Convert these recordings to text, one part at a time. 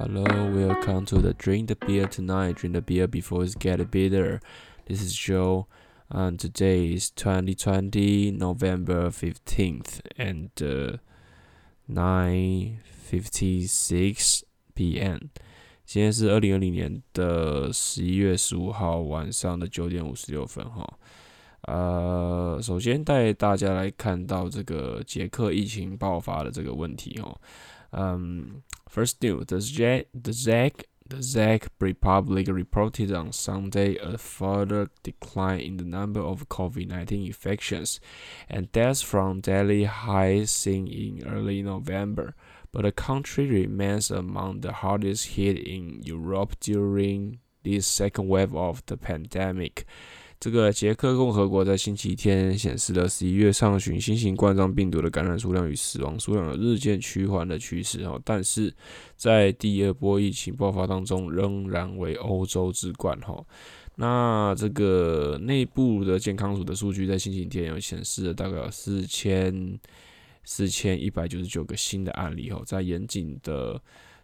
Hello, welcome to the Drink the Beer Tonight. Drink the beer before it gets bitter. This is Joe, and today is 2020, November 15th, and uh, 9:56 p.m. 今天是二零二零年的十一月十五号晚上的九点五十六分哈。呃，首先带大家来看到这个捷克疫情爆发的这个问题哈。嗯。 First news, the Czech, the Czech, the Czech Republic reported on Sunday a further decline in the number of COVID-19 infections and deaths from daily highs seen in early November, but the country remains among the hardest hit in Europe during this second wave of the pandemic. 这个捷克共和国在星期天显示了十一月上旬新型冠状病毒的感染数量与死亡数量有日渐趋缓的趋势哦，但是在第二波疫情爆发当中仍然为欧洲之冠哈。那这个内部的健康署的数据在星期天有显示了大概有四千四千一百九十九个新的案例哦，在严谨的。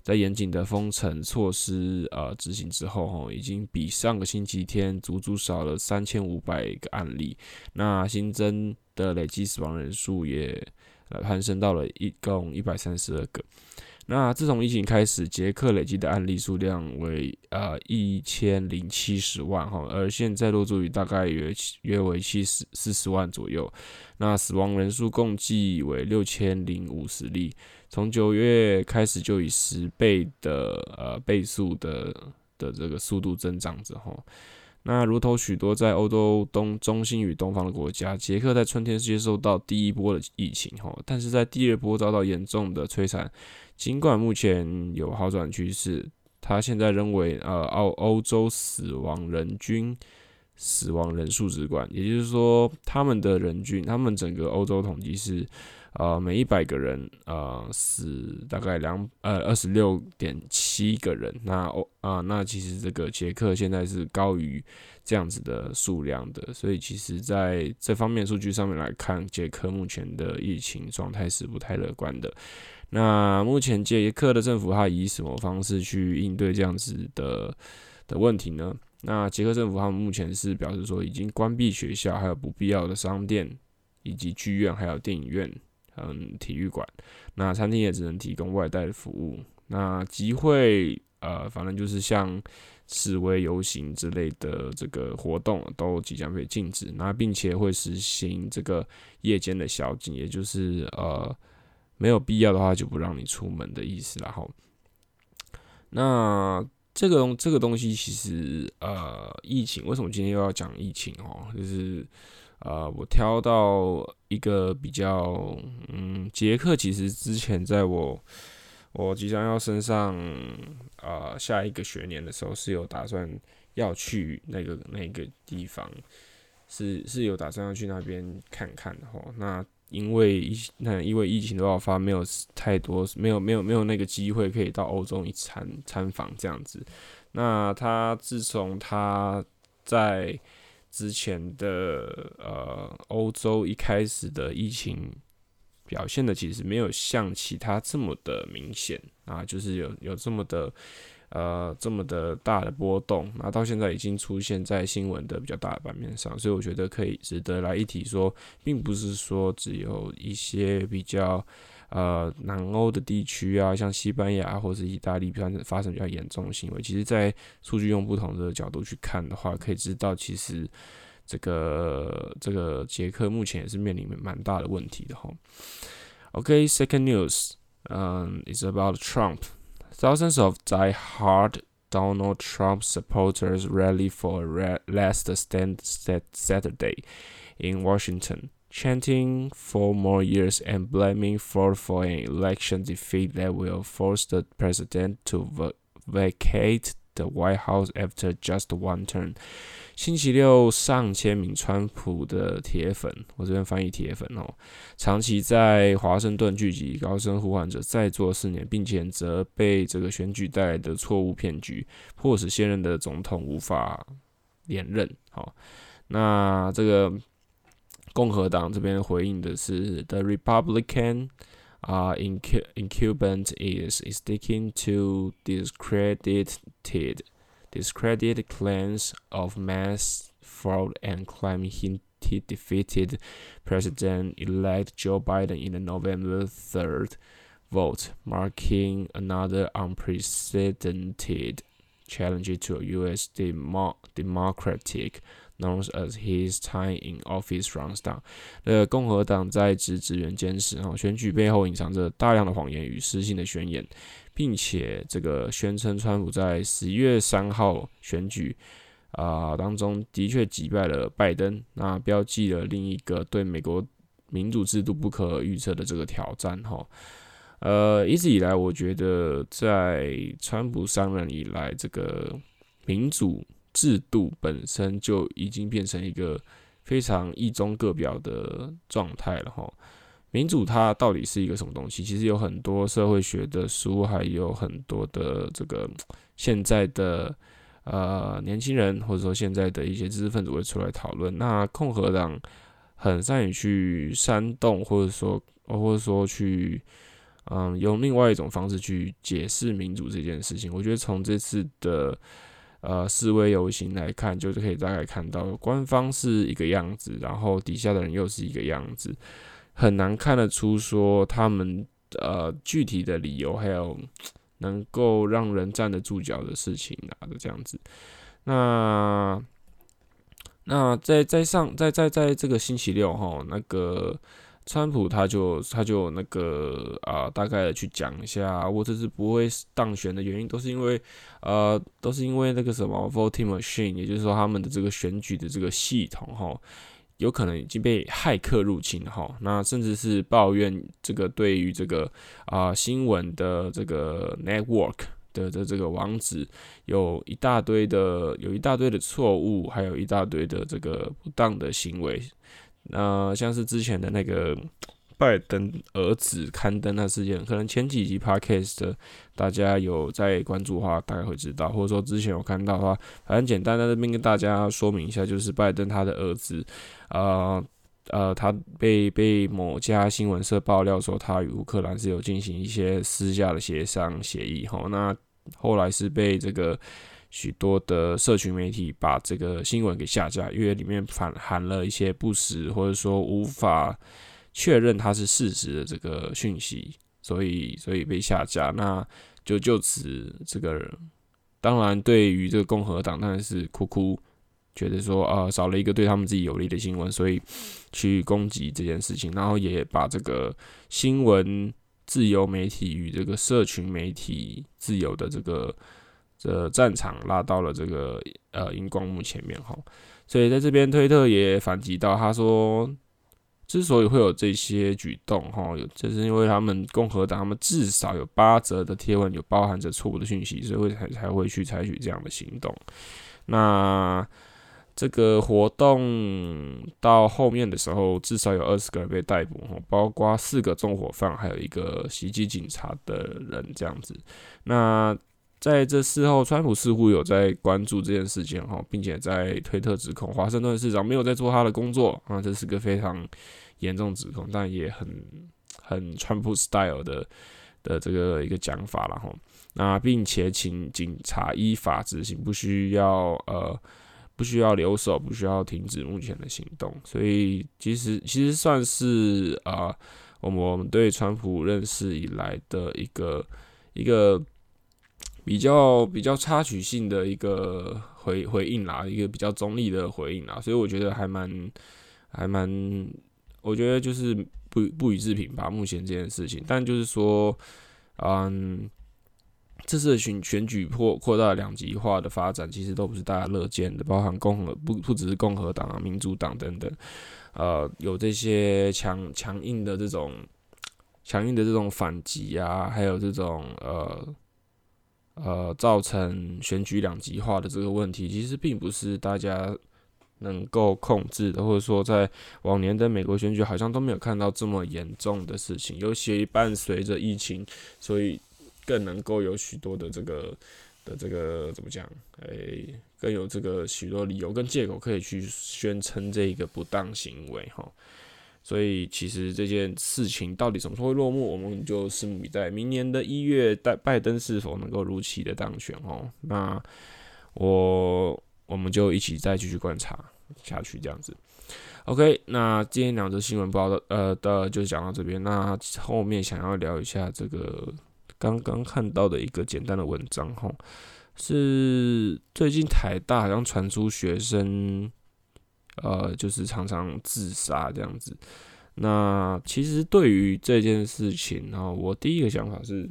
在严谨的封城措施呃执行之后，吼，已经比上个星期天足足少了三千五百个案例。那新增的累计死亡人数也呃攀升到了一共一百三十二个。那自从疫情开始，捷克累计的案例数量为呃一千零七十万哈，而现在落足于大概约约为七十四十万左右。那死亡人数共计为六千零五十例。从九月开始就以十倍的呃倍数的的这个速度增长之后，那如同许多在欧洲东中心与东方的国家，捷克在春天接受到第一波的疫情哈，但是在第二波遭到严重的摧残。尽管目前有好转趋势，他现在认为呃欧欧洲死亡人均死亡人数之冠，也就是说他们的人均，他们整个欧洲统计是。呃，每一百个人，呃，死大概两呃二十六点七个人。那哦啊，那其实这个捷克现在是高于这样子的数量的，所以其实在这方面数据上面来看，捷克目前的疫情状态是不太乐观的。那目前捷克的政府它以什么方式去应对这样子的的问题呢？那捷克政府他们目前是表示说，已经关闭学校，还有不必要的商店，以及剧院，还有电影院。嗯，体育馆，那餐厅也只能提供外带服务。那集会，呃，反正就是像示威游行之类的这个活动，都即将被禁止。那并且会实行这个夜间的宵禁，也就是呃，没有必要的话就不让你出门的意思。然后，那这个东这个东西其实呃，疫情为什么今天又要讲疫情哦？就是。呃，我挑到一个比较，嗯，捷克其实之前在我我即将要升上呃下一个学年的时候，是有打算要去那个那个地方，是是有打算要去那边看看的齁。那因为疫那因为疫情的爆发，没有太多，没有没有没有那个机会可以到欧洲一参参访这样子。那他自从他在之前的呃，欧洲一开始的疫情表现的其实没有像其他这么的明显啊，就是有有这么的呃这么的大的波动，那到现在已经出现在新闻的比较大的版面上，所以我觉得可以值得来一提说，并不是说只有一些比较。呃，南欧的地区啊，像西班牙或是意大利，发生发生比较严重的行为。其实，在数据用不同的角度去看的话，可以知道，其实这个这个捷克目前也是面临蛮大的问题的哈。OK，second news，嗯，is about Trump. Thousands of die-hard Donald Trump supporters rally for a last stand Saturday in Washington. Chanting for more years and blaming for for an election defeat that will force the president to vacate the White House after just one term。星期六，上千名川普的铁粉，我这边翻译铁粉哦，长期在华盛顿聚集，高声呼唤着再做四年，并谴责被这个选举带来的错误骗局，迫使现任的总统无法连任。好，那这个。共和党这边回应的是，The Republican uh, incumbent is, is sticking to discredited discredited claims of mass fraud and claiming he defeated President-elect Joe Biden in the November 3rd vote, marking another unprecedented challenge to a U.S. Demo democratic known as his time in office runs down。呃，共和党在职职员监视，哈，选举背后隐藏着大量的谎言与失信的宣言，并且这个宣称川普在十一月三号选举啊、当中的确击败了拜登，那标记了另一个对美国民主制度不可预测的这个挑战，哈。呃，一直以来，我觉得在川普上任以来，这个民主。制度本身就已经变成一个非常一中各表的状态了哈。民主它到底是一个什么东西？其实有很多社会学的书，还有很多的这个现在的呃年轻人，或者说现在的一些知识分子会出来讨论。那共和党很善于去煽动，或者说或者说去嗯用另外一种方式去解释民主这件事情。我觉得从这次的。呃，示威游行来看，就是可以大概看到，官方是一个样子，然后底下的人又是一个样子，很难看得出说他们呃具体的理由，还有能够让人站得住脚的事情啊这样子。那那在在上在在在这个星期六哈，那个。川普他就他就那个啊、大概的去讲一下，我这次不会当选的原因，都是因为呃，都是因为那个什么 voting machine，也就是说他们的这个选举的这个系统哈，有可能已经被骇客入侵哈。那甚至是抱怨这个对于这个啊、新闻的这个 network 的的这个网址有一大堆的有一大堆的错误，还有一大堆的这个不当的行为。那像是之前的那个拜登儿子刊登那事件，可能前几集 podcast 的大家有在关注的话，大概会知道，或者说之前有看到的话，反正简单在这边跟大家说明一下，就是拜登他的儿子，呃呃，他被被某家新闻社爆料说，他与乌克兰是有进行一些私下的协商协议，齁，那后来是被这个。许多的社群媒体把这个新闻给下架，因为里面反含了一些不实或者说无法确认它是事实的这个讯息，所以所以被下架。那就就此这个，当然对于这个共和党当然是哭哭，觉得说啊、呃、少了一个对他们自己有利的新闻，所以去攻击这件事情，然后也把这个新闻自由媒体与这个社群媒体自由的这个。这战场拉到了这个呃荧光幕前面哈，所以在这边推特也反击到，他说之所以会有这些举动哈，有就是因为他们共和党他们至少有八折的贴文有包含着错误的讯息，所以会才才会去采取这样的行动。那这个活动到后面的时候，至少有二十个人被逮捕哈，包括四个纵火犯，还有一个袭击警察的人这样子。那在这事后，川普似乎有在关注这件事情哈，并且在推特指控华盛顿市长没有在做他的工作啊，这是个非常严重指控，但也很很川普 style 的的这个一个讲法了哈。那并且请警察依法执行，不需要呃不需要留守，不需要停止目前的行动。所以其实其实算是啊，我们我们对川普认识以来的一个一个。比较比较插曲性的一个回回应啦，一个比较中立的回应啦，所以我觉得还蛮还蛮，我觉得就是不不予置评吧。目前这件事情，但就是说，嗯，这次的选选举扩扩大两极化的发展，其实都不是大家乐见的，包含共和不不只是共和党啊、民主党等等，呃，有这些强强硬的这种强硬的这种反击啊，还有这种呃。呃，造成选举两极化的这个问题，其实并不是大家能够控制的，或者说在往年的美国选举好像都没有看到这么严重的事情，尤其伴随着疫情，所以更能够有许多的这个的这个怎么讲？哎，更有这个许多理由跟借口可以去宣称这一个不当行为哈。所以其实这件事情到底什么时候会落幕，我们就拭目以待。明年的一月，拜拜登是否能够如期的当选哦？那我我们就一起再继续观察下去，这样子。OK，那今天两则新闻报道，呃的就讲到这边。那后面想要聊一下这个刚刚看到的一个简单的文章，吼，是最近台大好像传出学生，呃，就是常常自杀这样子。那其实对于这件事情，然后我第一个想法是。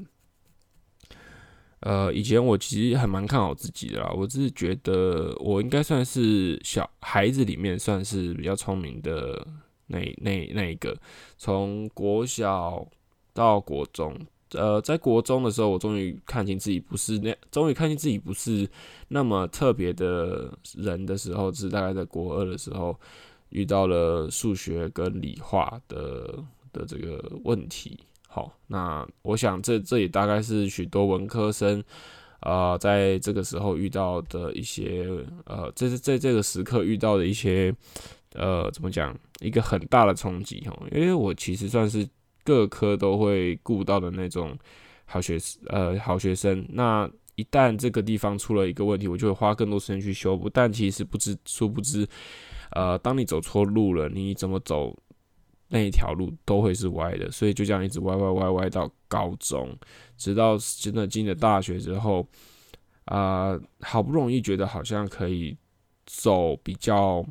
呃，以前我其实还蛮看好自己的啦，我只是觉得我应该算是小孩子里面算是比较聪明的那那那一个。从国小到国中，呃，在国中的时候，我终于看清自己不是那，终于看清自己不是那么特别的人的时候，是大概在国二的时候遇到了数学跟理化的的这个问题。好，那我想这这也大概是许多文科生，呃，在这个时候遇到的一些，呃，这是在这个时刻遇到的一些，呃，怎么讲，一个很大的冲击哦。因为我其实算是各科都会顾到的那种好学，呃，好学生。那一旦这个地方出了一个问题，我就会花更多时间去修补。但其实不知殊不知，呃，当你走错路了，你怎么走？那一条路都会是歪的，所以就这样一直歪歪歪歪到高中，直到真的进了大学之后，啊、呃，好不容易觉得好像可以走比较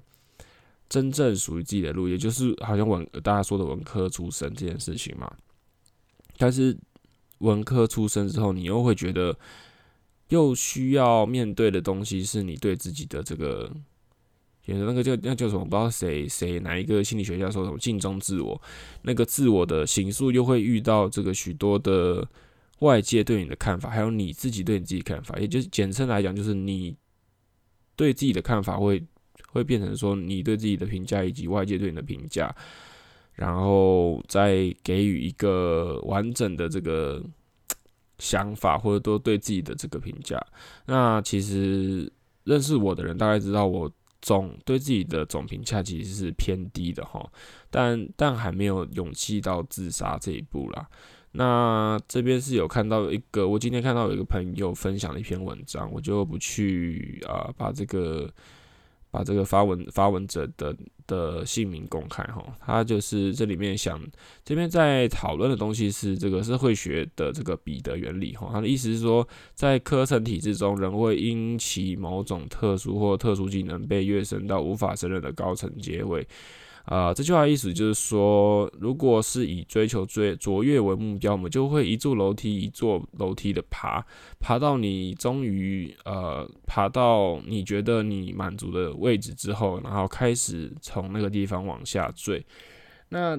真正属于自己的路，也就是好像文大家说的文科出身这件事情嘛。但是文科出身之后，你又会觉得又需要面对的东西是你对自己的这个。有的那个叫那叫什么？不知道谁谁哪一个心理学家说什么“镜中自我”，那个自我的形塑又会遇到这个许多的外界对你的看法，还有你自己对你自己看法，也就是简称来讲，就是你对自己的看法会会变成说你对自己的评价以及外界对你的评价，然后再给予一个完整的这个想法，或者都对自己的这个评价。那其实认识我的人大概知道我。总对自己的总评价其实是偏低的哈，但但还没有勇气到自杀这一步啦。那这边是有看到一个，我今天看到有一个朋友分享了一篇文章，我就不去啊、把这个。把这个发文发文者的的姓名公开哈，他就是这里面想这边在讨论的东西是这个社会学的这个彼得原理哈，他的意思是说，在科层体制中，人会因其某种特殊或特殊技能被跃升到无法胜任的高层阶位。啊、这句话意思就是说，如果是以追求最卓越为目标，我们就会一座楼梯一座楼梯的爬，爬到你终于呃爬到你觉得你满足的位置之后，然后开始从那个地方往下坠。那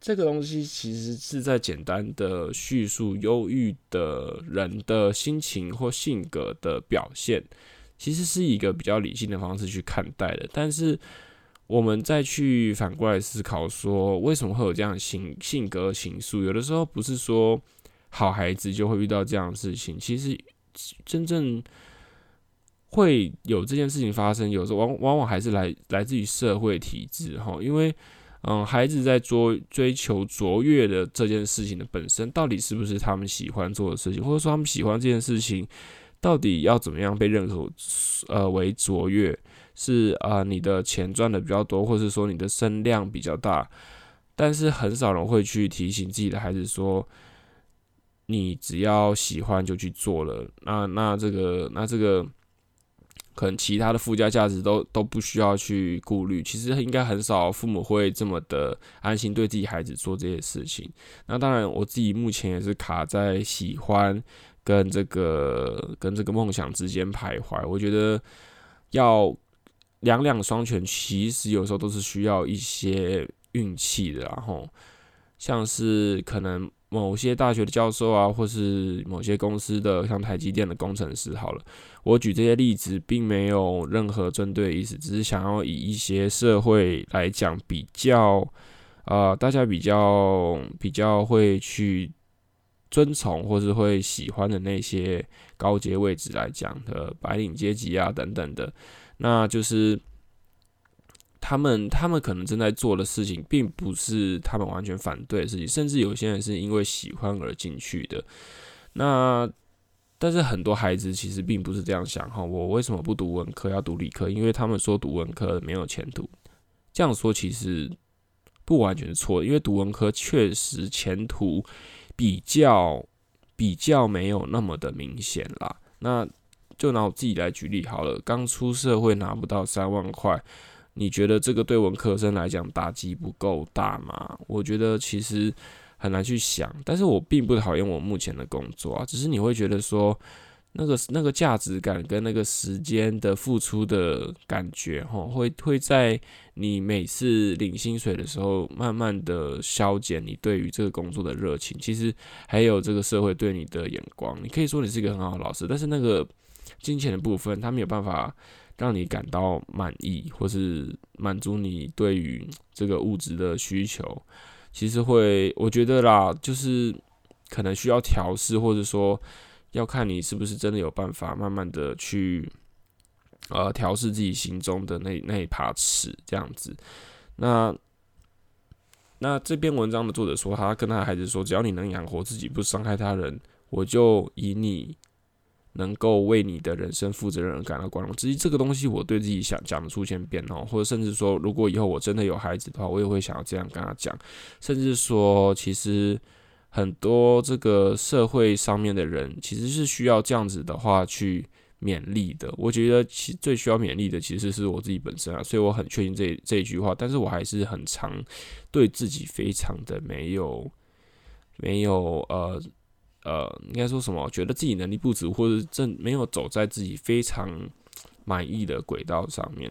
这个东西其实是在简单的叙述忧郁的人的心情或性格的表现，其实是一个比较理性的方式去看待的，但是。我们再去反过来思考，说为什么会有这样性性格情愫？有的时候不是说好孩子就会遇到这样的事情，其实真正会有这件事情发生，有时候往往往还是来来自于社会体制哈。因为嗯，孩子在追追求卓越的这件事情的本身，到底是不是他们喜欢做的事情，或者说他们喜欢这件事情，到底要怎么样被认可呃为卓越？是啊、你的钱赚的比较多，或是说你的声量比较大，但是很少人会去提醒自己的孩子说，你只要喜欢就去做了，那那这个那这个可能其他的附加价值都都不需要去顾虑。其实应该很少父母会这么的安心对自己孩子做这些事情。那当然，我自己目前也是卡在喜欢跟这个跟这个梦想之间徘徊。我觉得要。两两双全，其实有时候都是需要一些运气的，然后像是可能某些大学的教授啊，或是某些公司的像台积电的工程师，好了，我举这些例子，并没有任何针对意思，只是想要以一些社会来讲比较，呃，大家比较比较会去尊崇或是会喜欢的那些高阶位置来讲的白领阶级啊等等的。那就是他们他们可能正在做的事情，并不是他们完全反对的事情，甚至有些人是因为喜欢而进去的。那但是很多孩子其实并不是这样想哈，我为什么不读文科要读理科？因为他们说读文科没有前途。这样说其实不完全是错的，因为读文科确实前途比较比较没有那么的明显啦。那就拿我自己来举例好了，刚出社会拿不到三万块。你觉得这个对文科生来讲打击不够大吗？我觉得其实很难去想，但是我并不讨厌我目前的工作啊，只是你会觉得说那个那个价值感跟那个时间的付出的感觉，哈，会会在你每次领薪水的时候，慢慢的消减你对于这个工作的热情。其实还有这个社会对你的眼光，你可以说你是一个很好的老师，但是那个金钱的部分，他没有办法。让你感到满意，或是满足你对于这个物质的需求，其实会，我觉得啦，就是可能需要调试，或者说要看你是不是真的有办法慢慢的去呃调试自己心中的那那一把尺，这样子。那那这篇文章的作者说，他跟他孩子说，只要你能养活自己，不伤害他人，我就以你。能够为你的人生负责任感到光荣。至于这个东西，我对自己想讲的出现变哦，或者甚至说，如果以后我真的有孩子的话，我也会想要这样跟他讲。甚至说，其实很多这个社会上面的人，其实是需要这样子的话去勉励的。我觉得其最需要勉励的，其实是我自己本身啊，所以我很确定这这一句话。但是我还是很常对自己非常的没有没有呃。呃，应该说什么？觉得自己能力不足，或者正没有走在自己非常满意的轨道上面，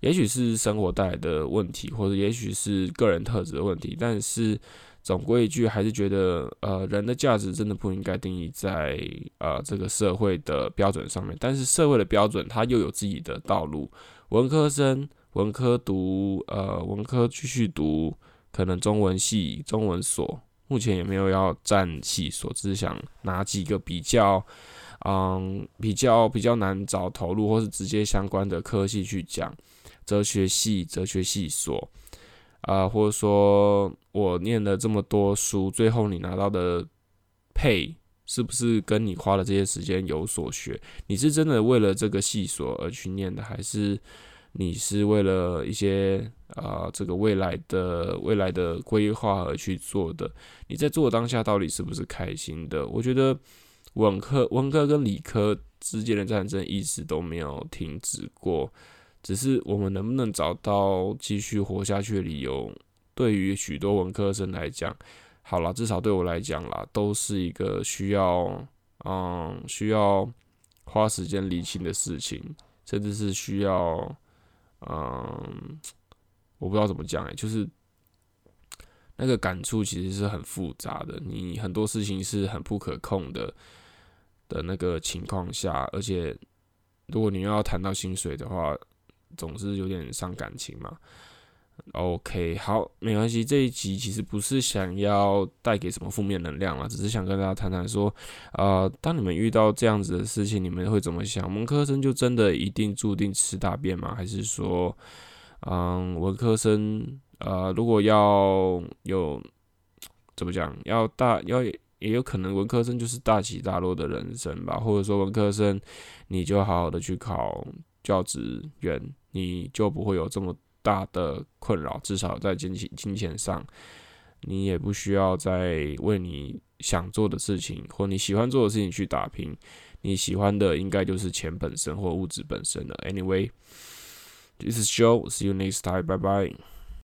也许是生活带来的问题，或者也许是个人特质的问题。但是总归一句，还是觉得呃，人的价值真的不应该定义在呃这个社会的标准上面。但是社会的标准，它又有自己的道路。文科生，文科读呃文科继续读，可能中文系、中文所。目前也没有要占系所，只是想拿几个比较，嗯，比较比较难找投入或是直接相关的科系去讲，哲学系、哲学系所，啊、或者说我念了这么多书，最后你拿到的配是不是跟你花了这些时间有所学？你是真的为了这个系所而去念的，还是？你是为了一些啊、这个未来的未来的规划而去做的。你在做当下到底是不是开心的？我觉得文科文科跟理科之间的战争一直都没有停止过，只是我们能不能找到继续活下去的理由？对于许多文科生来讲，好了，至少对我来讲啦，都是一个需要嗯需要花时间理清的事情，甚至是需要。嗯，我不知道怎么讲哎，就是那个感触其实是很复杂的。你很多事情是很不可控的的那个情况下，而且如果你又要谈到薪水的话，总是有点伤感情嘛。OK，好，没关系。这一集其实不是想要带给什么负面能量啦，只是想跟大家谈谈说，呃，当你们遇到这样子的事情，你们会怎么想？文科生就真的一定注定吃大便吗？还是说，嗯，文科生，呃，如果要有怎么讲，要大要也有可能文科生就是大起大落的人生吧？或者说文科生，你就好好的去考教职员，你就不会有这么。大的困扰，至少在金钱金钱上，你也不需要再为你想做的事情或你喜欢做的事情去打拼。你喜欢的应该就是钱本身或物质本身了。Anyway，this is Joe，see you next time，bye bye。